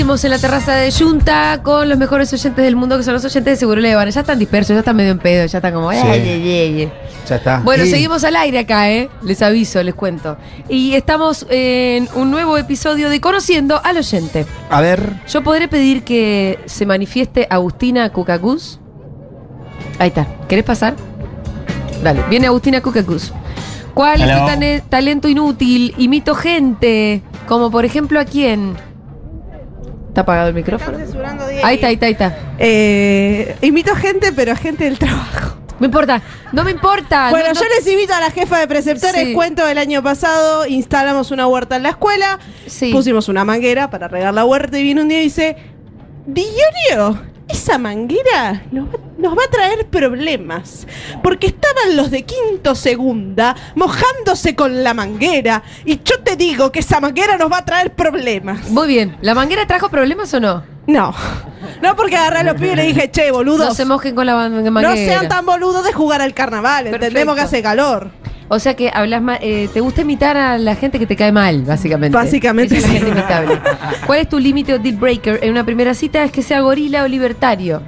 Seguimos en la terraza de Junta con los mejores oyentes del mundo, que son los oyentes de Seguro Levana. Ya están dispersos, ya están medio en pedo, ya están como. Sí. "Ay, ay, ay, ay". Ya está. Bueno, Y- seguimos al aire acá, ¿eh? Les aviso, les cuento. Y estamos en un nuevo episodio de Conociendo al Oyente. A ver. Yo podré pedir que se manifieste Agustina Cucacuz. Ahí está. ¿Querés pasar? Dale, viene Agustina Cucacuz. ¿Cuál es tu talento inútil? Imito gente. Como por ejemplo a quién. ¿Está apagado el micrófono? Ahí está, ahí está, ahí está. Eh, invito gente, pero a gente del trabajo. Me importa. No me importa. bueno, no- yo no- les invito a la jefa de preceptores. Sí. Cuento del año pasado, instalamos una huerta en la escuela, Sí. pusimos una manguera para regar la huerta y viene un día y dice, Diorio, esa manguera nos va, nos va a traer problemas. Porque estaban los de quinto segunda mojándose con la manguera. Y yo te digo que esa manguera nos va a traer problemas. Muy bien. ¿La manguera trajo problemas o no? No. No porque agarré a los pibes y le dije, che, boludos. No se mojen con la man- No manguera. sean tan boludos de jugar al carnaval, entendemos que hace calor. O sea que hablas ma- eh, te gusta imitar a la gente que te cae mal, básicamente. Básicamente Esa es la gente imitable. ¿Cuál es tu límite o deal breaker en una primera cita? Es que sea gorila o libertario.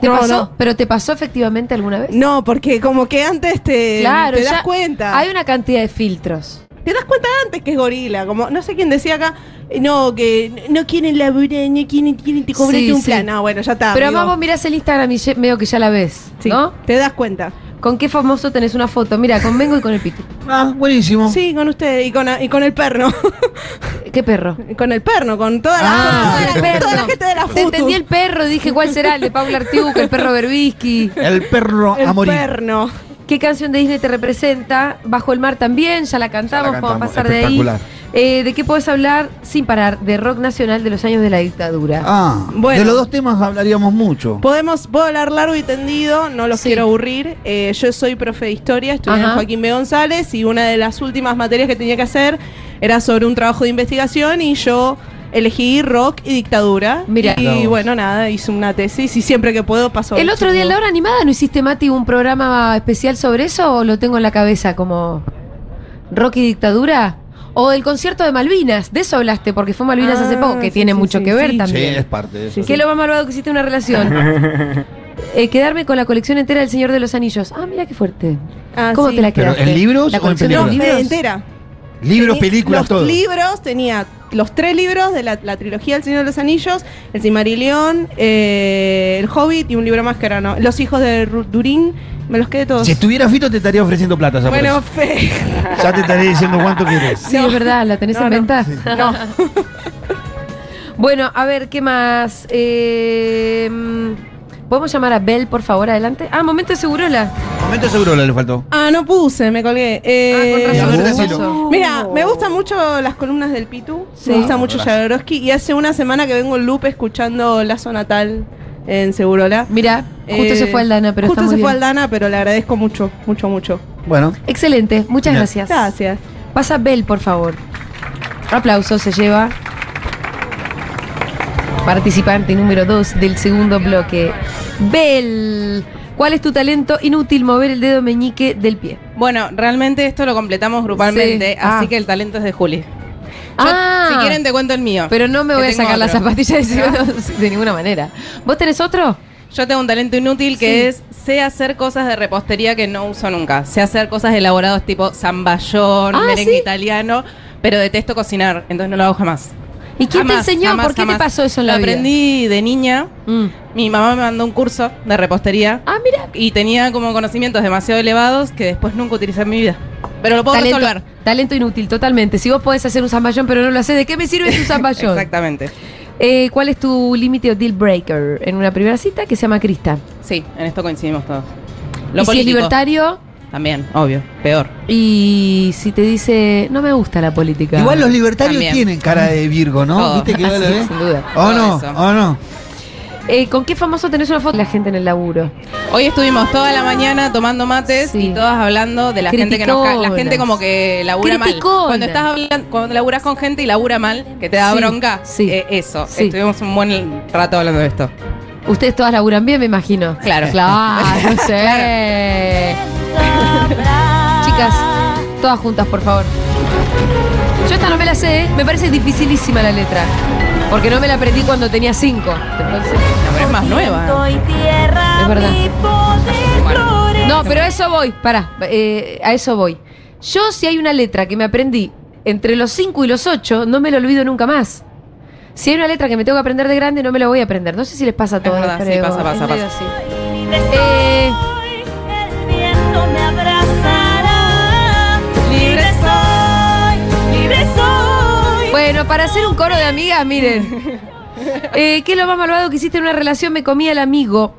¿Te No, pasó? no. ¿Pero te pasó efectivamente alguna vez? No, porque como que antes te, Claro, te das ya cuenta. Hay una cantidad de filtros. Te das cuenta antes que es gorila. Como, no sé quién decía acá, no, que no quieren laburar, no quieren, quieren te cobrarte Sí, un sí. plan. No, bueno, ya está. Pero amigo. además vos mirás el Instagram y veo que ya la ves, Sí, ¿no? te das cuenta. ¿Con qué famoso tenés una foto? Mira, con Mengo y con el Pitu. Ah, buenísimo. Sí, con usted y con, y con el perno. ¿Qué perro? con el perno, con toda la, Ah, toda la- toda la gente de la Te foto. entendí el perro, dije cuál será, el de Paula Artiuca, el perro Berbisky. El perro El a morir. perno. ¿Qué canción de Disney te representa? Bajo el mar también, ya la cantamos, vamos a pasar de ahí. Eh, ¿De qué podés hablar sin parar? De rock nacional de los años de la dictadura. Ah, Bueno. de los dos temas hablaríamos mucho. Podemos, puedo hablar largo y tendido, no los Sí. quiero aburrir. Eh, yo soy profe de historia, estudié en. Joaquín B. González y una de las últimas materias que tenía que hacer era sobre un trabajo de investigación y yo elegí rock y dictadura. Mira. Y bueno, nada, hice una tesis y siempre que puedo paso. el otro día en la hora animada, ¿no hiciste, Mati, un programa especial sobre eso o lo tengo en la cabeza como rock y dictadura? O del concierto de Malvinas, de eso hablaste, porque fue Malvinas Ah, hace poco, que sí, tiene sí, mucho sí, que ver sí. también. Sí, es parte de eso. ¿Qué es lo más malvado que existe en una relación? Eh, quedarme con la colección entera del Señor de los Anillos. Ah, mira qué fuerte. Ah, ¿Cómo sí. te la ¿Pero quedaste? en libros ¿La o en No, entera. Libros, Tenía- películas, los todo. libros tenía los tres libros de la, la trilogía del Señor de los Anillos, el Cimarilión, eh, el Hobbit y un libro más que era no, Los hijos de Ru- Durín, me los quedé todos. Si estuviera Fito te estaría ofreciendo plata. ya por bueno, eso. fe. Ya te estaría diciendo cuánto quieres. Sí, No. es verdad, ¿la tenés No, en no. venta? No. Bueno, a ver, ¿qué más? Eh, mm, ¿Podemos llamar a Bel, por favor, adelante? Ah, momento de Segurola. Momento seguro le faltó. Ah, no puse, me colgué. Eh, ah, con razón. Mira, me gustan mucho las columnas del Pitu, Sí. me gusta mucho. Jodorowsky y hace una semana que vengo en loop escuchando Lazo Natal en Segurola. Mira, justo Eh, se fue Aldana, pero justo está se muy fue bien. Aldana, pero le agradezco mucho, mucho, mucho. Bueno, Excelente, muchas gracias. Gracias. Pasa Bel, por favor. Aplausos, se lleva. Participante número 2 del segundo bloque. Bel, ¿cuál es tu talento inútil mover el dedo meñique del pie? Bueno, realmente esto lo completamos grupalmente, Sí. Ah. así que el talento es de Juli. Yo, Ah. si quieren te cuento el mío. Pero no me voy a sacar las otro. zapatillas de, de ninguna manera. ¿Vos tenés otro? Yo tengo un talento inútil que Sí. es sé hacer cosas de repostería que no uso nunca. Sé hacer cosas elaboradas tipo zamballón, Ah, merengue ¿sí? italiano, pero detesto cocinar, entonces no lo hago jamás. ¿Y quién Jamás, te enseñó? jamás, ¿Por qué jamás. te pasó eso en la Lo vida? aprendí de niña. Mm. Mi mamá me mandó un curso de repostería Ah, mira. y tenía como conocimientos demasiado elevados que después nunca utilicé en mi vida. Pero lo puedo Talento, resolver. talento inútil, totalmente. Si vos podés hacer un zamballón pero no lo haces, ¿de qué me sirve tu zamballón? Exactamente. Eh, ¿Cuál es tu límite o deal breaker en una primera cita que se llama Crista? Sí, en esto coincidimos todos. y si es libertario También, obvio. Peor. y si te dice, no me gusta la política. igual los libertarios También. tienen cara de Virgo, ¿no? Todo. ¿Viste que Sí, vos lo ves? sin duda. ¿O no? ¿O no? Eh, ¿Con qué famoso tenés una foto de la gente en el laburo? Hoy estuvimos toda la mañana tomando mates Sí. y todas hablando de la gente que nos ca- La gente como que labura mal. Cuando estás hablando, cuando laburas con gente y labura mal, que te da Sí, bronca, sí. eh, eso. Sí. Estuvimos un buen rato hablando de esto. Ustedes todas laburan bien, me imagino. Claro. Claro, no sé. Chicas, todas juntas, por favor. Yo esta no me la sé, ¿eh? me parece dificilísima la letra. Porque no me la aprendí cuando tenía cinco. Entonces, No, pero es más nueva. es verdad. No, pero a eso voy, pará, eh, a eso voy. Yo si hay una letra que me aprendí entre los 5 y los 8, no me la olvido nunca más. Si hay una letra que me tengo que aprender de grande, no me la voy a aprender. No sé si les pasa a todos. verdad, sí, pasa, pasa, es pasa. Eh, para hacer un coro de amigas, miren. Eh, ¿Qué es lo más malvado que hiciste en una relación? Me comí al amigo.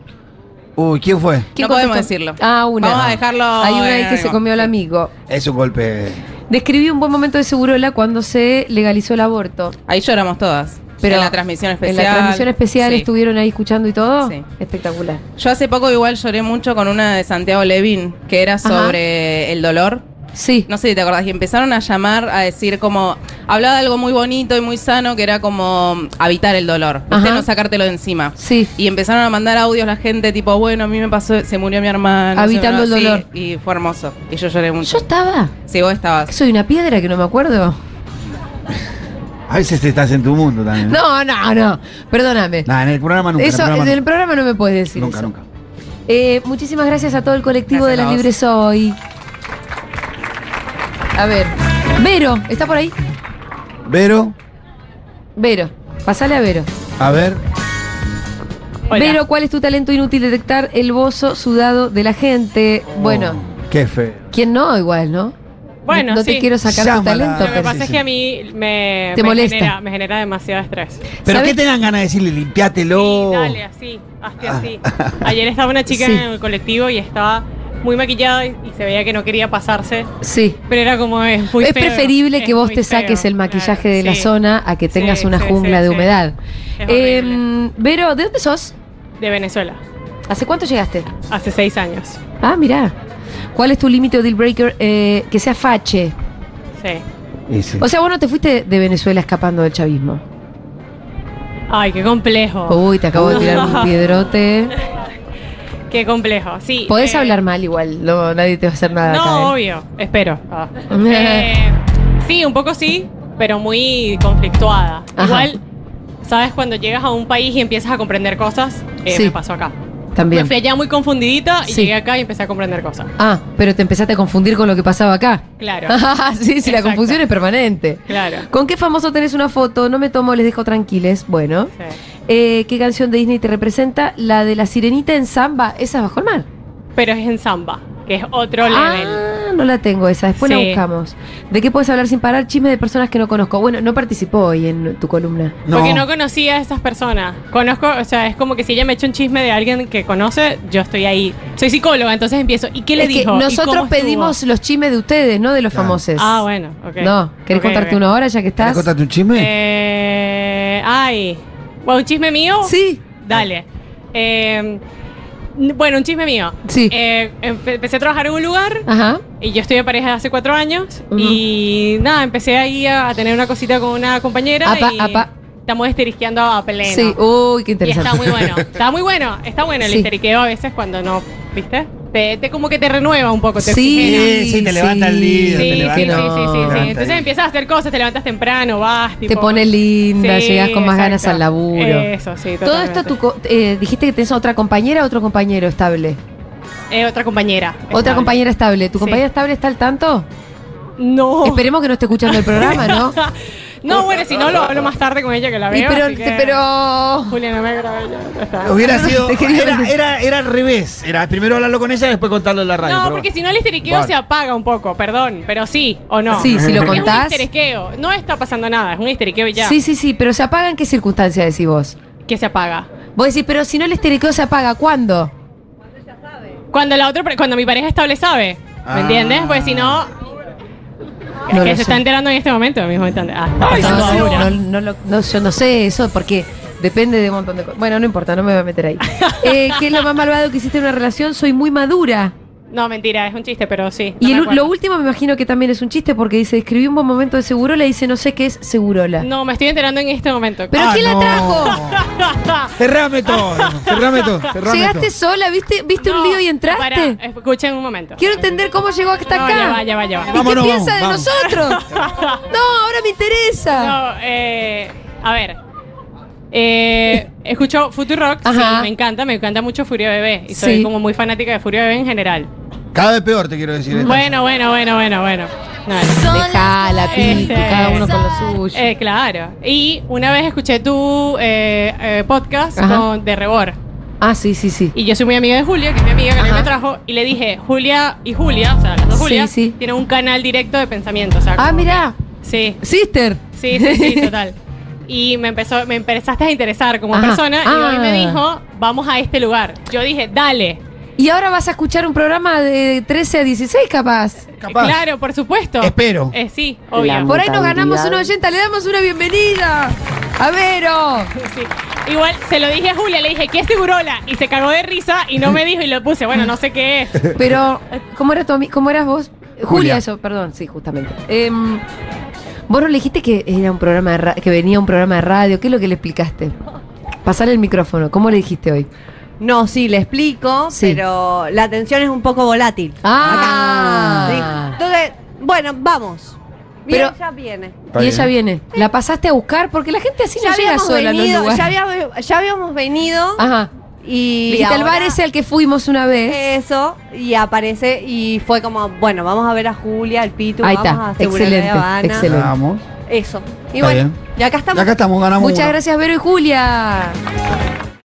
Uy, ¿quién fue? ¿Quién No podemos contestó? decirlo. Ah, una. Vamos a dejarlo Hay una ahí en que se comió al amigo. Es un golpe. Describí un buen momento de Segurola cuando se legalizó el aborto. Ahí lloramos todas. Pero en la transmisión especial. En la transmisión especial Sí. estuvieron ahí escuchando y todo. Sí. Espectacular. Yo hace poco igual lloré mucho con una de Santiago Levin, que era Ajá. sobre el dolor. Sí. No sé si te acordás, y empezaron a llamar a decir como, hablaba de algo muy bonito y muy sano, que era como habitar el dolor. Ajá. no sacártelo de encima. Sí. Y empezaron a mandar audios la gente, tipo, bueno, a mí me pasó, se murió mi hermano. Habitando el dolor. Y fue hermoso. Y yo lloré Yo mucho. estaba. Sí, vos estabas. ¿Que ¿Soy una piedra que no me acuerdo? A veces estás en tu mundo también. No, no, no. Perdóname. Nah, en el programa nunca. eso, en el en programa el programa no me puedes decir nunca, eso. nunca. Eh, muchísimas gracias a todo el colectivo Gracias de las. Libres hoy. A ver. Vero, ¿está por ahí? Vero, Vero, pasale a Vero. a ver. Hola. Vero, ¿cuál es tu talento inútil? Detectar el bozo sudado de la gente. Bueno, Oh, qué feo. ¿quién no? Igual, ¿no? Bueno, no, no te quiero sacar tu Llámala. talento, Lo que pero- pasa sí, es que a mí me, Te me molesta. Genera, me genera demasiado estrés. Pero ¿Sabes? ¿qué te dan ganas de decirle? Limpiátelo. Sí, dale, así, hazte así. Ayer estaba una chica Sí. en el colectivo y estaba muy maquillada y, y se veía que no quería pasarse, Sí. pero era como es muy es feo, preferible que vos te saques feo, el maquillaje claro, de la sí. zona a que tengas Sí, una sí, jungla sí, de humedad. Eh, Vero, ¿de dónde sos? De Venezuela, ¿Hace cuánto llegaste? hace seis años. Ah, mirá. ¿Cuál es tu límite o deal breaker eh, que sea fache? Sí. O sea, vos no te fuiste de Venezuela escapando del chavismo. Ay, qué complejo. Uy, te acabo de tirar un piedrote. Qué complejo. Sí. Podés eh, hablar mal igual, no, nadie te va a hacer nada. No, acá, ¿eh? obvio, espero. Ah. Eh, sí, un poco sí, pero muy conflictuada. Ajá. Igual, ¿sabes? Cuando llegas a un país y empiezas a comprender cosas, Sí. me pasó acá. También. Me fui allá muy confundidita y Sí. llegué acá y empecé a comprender cosas. Ah, pero te empezaste a confundir con lo que pasaba acá. Claro. sí, sí, la confusión es permanente. Claro. ¿Con qué famoso tenés una foto? No me tomo, les dejo tranquiles. Bueno. Sí. Eh, ¿Qué canción de Disney te representa? La de la sirenita en samba. Esa es bajo el mar. Pero es en samba, que es otro level. Ah, no la tengo esa. Después la buscamos. ¿De qué puedes hablar sin parar? Chisme de personas que no conozco. Bueno, no participó hoy en tu columna. No. Porque no conocía a esas personas. Conozco, o sea, es como que si ella me echa un chisme de alguien que conoce, yo estoy ahí. Soy psicóloga, entonces empiezo. ¿Y qué le Es que dijo? ¿Y cómo nosotros pedimos los chismes de ustedes, no de los Claro. famosos. Ah, bueno, ok. No, ¿querés contarte ok. una hora ya que ¿Querés estás? contarte un chisme? Eh, ay. Bueno, un chisme mío. Sí. Dale. Eh, n- bueno, un chisme mío. Sí. Eh, empe- empecé a trabajar en un lugar Ajá. y yo estoy de pareja hace cuatro años. Y nada, empecé ahí a, a tener una cosita con una compañera. Apa, y apa. Estamos histeriqueando a pleno. Sí, uy, qué Y interesante. está muy bueno. Está muy bueno. Está bueno el Sí. histeriqueo a veces cuando no, ¿viste? Te, te como que te renueva un poco, te Sí, oxigena. Sí, sí, te levanta el día, Sí, te sí, sí, sí, no, sí, sí. levanta Entonces el- empiezas a hacer cosas, te levantas temprano, vas, tipo. Te pones linda, Sí, llegas con más ganas al laburo. Eso, sí, Todo esto, co- eh, dijiste que tenés otra compañera o otro compañero estable. Eh, otra compañera. Otra estable. compañera estable. ¿Tu Sí. compañera estable está al tanto? No. Esperemos que no esté escuchando el programa, ¿no? no, bueno, si no lo hablo más tarde con ella que la Y veo. pero, así que- pero. Julia, no me grabé ya. ya está. Hubiera sido. Te quería Era, decir. era, era al revés. Era primero hablarlo con ella y después contarlo en la radio. No, pero porque bueno. si no el histeriqueo se apaga un poco, perdón, pero sí o no. Sí, si lo Porque Es un contás. histeriqueo, no está pasando nada, es un histeriqueo y ya. Sí, sí, sí, pero se apaga en qué circunstancia decís vos. Que se apaga. Vos decís, pero si no el esteriqueo se apaga, ¿cuándo? Cuando la otra, cuando mi pareja estable sabe, ¿me Ah. entiendes? Pues si no, No que se sé. está enterando en este momento, mismo instante. Ah, Ay. No, no, lo- no, yo no sé eso porque depende de un montón de cosas. Bueno, no importa, no me voy a meter ahí. Eh, ¿Qué es lo más malvado que hiciste en una relación? Soy muy madura. No, mentira, es un chiste, pero sí. no Y el- lo último me imagino que también es un chiste porque dice, escribí un buen momento de Segurola y dice, no sé qué es Segurola. No, me estoy enterando en este momento. ¿Pero Ah, quién la trajo? Cerrame todo, cerrame todo, cerrame ¿Llegaste todo. sola? ¿Viste, viste un lío y entraste? Pará, escuchen un momento. Quiero entender cómo llegó hasta No, acá. ya va, ya va, ya va. ¿Y Vámonos, qué piensa de vamos, nosotros? no, ahora me interesa. No, eh, a ver. Eh, escucho Futurock, sí, me encanta, me encanta mucho Furia Bebé. Y soy Sí. como muy fanática de Furia Bebé en general. Cada vez peor te quiero decir. esta. Bueno, bueno, bueno, bueno, bueno. No, Dejala, Pitu, Este, cada uno con lo suyo. eh, claro. Y una vez escuché tu eh, eh, podcast con, de Rebor. ah, sí, sí, sí. Y yo soy muy amiga de Julia, que es mi amiga que a mí Ajá. me trajo. Y le dije, Julia y Julia, o sea, las dos Sí, Julia, sí. tienen un canal directo de pensamiento. O sea, Ah, que- Sí, Sister. sí, sí, sí, total. Y me empezó, me empezaste a interesar como Ajá. persona y hoy me Ah. dijo, vamos a este lugar. Yo dije, dale. Y ahora vas a escuchar un programa de 13 a 16, capaz. Capaz. Claro, por supuesto. Espero. Eh, sí, obvio. Por ahí nos ganamos una oyenta, le damos una bienvenida. A Vero. Sí. Igual se lo dije a Julia, le dije, ¿qué es Segurola? Y se cagó de risa y no me dijo y lo puse, bueno, no sé qué es. Pero, ¿cómo, era tu ¿cómo eras vos? Julia, Julia. eso, perdón, sí, justamente. Em, vos no le dijiste que era un programa de que venía un programa de radio, ¿qué es lo que le explicaste? Pasale el micrófono, ¿cómo le dijiste hoy? No, sí, le explico, Sí. pero la atención es un poco volátil. Ah. Acá. Sí. Entonces, bueno, vamos. Pero- ya viene. Está y ella viene. ¿La pasaste a buscar? Porque la gente así Ya no llega habíamos, sola a los venido, lugares. ya, habíamos, ya habíamos venido Ajá. y dijiste ahora bar ese al que fuimos una vez. eso y aparece y fue como, bueno, vamos a ver a Julia, al Pitu, Ahí vamos está, a Seguridad excelente, de Habana. excelente. Vamos. Eso. Y Está bueno, bien. y acá estamos. Y acá estamos, ganamos Muchas gracias, Vero y Julia.